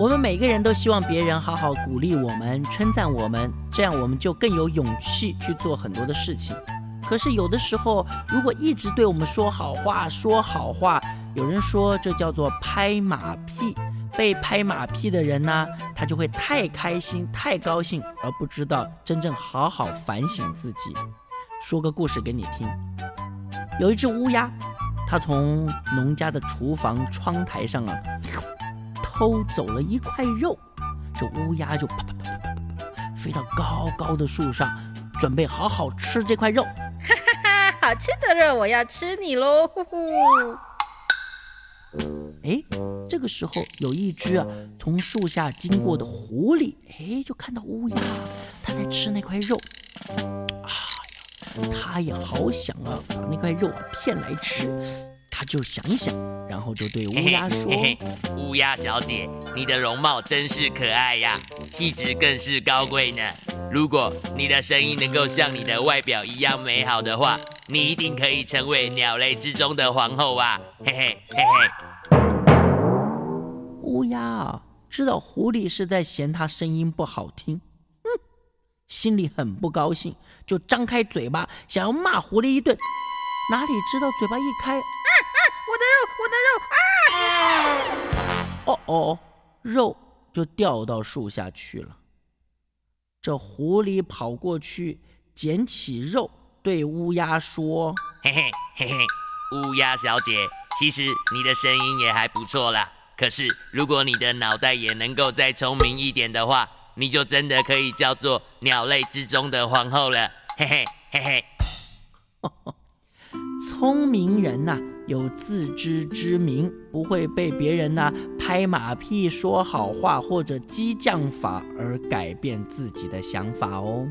我们每个人都希望别人好好鼓励我们、称赞我们，这样我们就更有勇气去做很多的事情。可是有的时候，如果一直对我们说好话、说好话，有人说这叫做拍马屁。被拍马屁的人呢，他就会太开心、太高兴，而不知道真正好好反省自己。说个故事给你听，有一只乌鸦，它从农家的厨房窗台上啊。偷走了一块肉，这乌鸦就啪啪啪啪啪啪飞到高高的树上，准备好好吃这块肉。哈哈哈，好吃的肉，我要吃你喽！呼呼。哎，这个时候有一只啊从树下经过的狐狸，哎，就看到乌鸦它在吃那块肉。哎呀，它也好想啊把那块肉啊骗来吃。他就想一想，然后就对乌鸦说：“乌鸦小姐，你的容貌真是可爱呀，气质更是高贵呢。如果你的声音能够像你的外表一样美好的话，你一定可以成为鸟类之中的皇后啊！”嘿嘿嘿嘿。乌鸦啊，知道狐狸是在嫌它声音不好听，嗯，心里很不高兴，就张开嘴巴想要骂狐狸一顿，哪里知道嘴巴一开。我的肉，啊！哦哦，肉就掉到树下去了。这狐狸跑过去捡起肉，对乌鸦说：“嘿嘿嘿嘿，乌鸦小姐，其实你的声音也还不错啦。可是如果你的脑袋也能够再聪明一点的话，你就真的可以叫做鸟类之中的皇后了。嘿嘿嘿嘿。” 聪明人呐，有自知之明，不会被别人呢拍马屁、说好话或者激将法而改变自己的想法哦。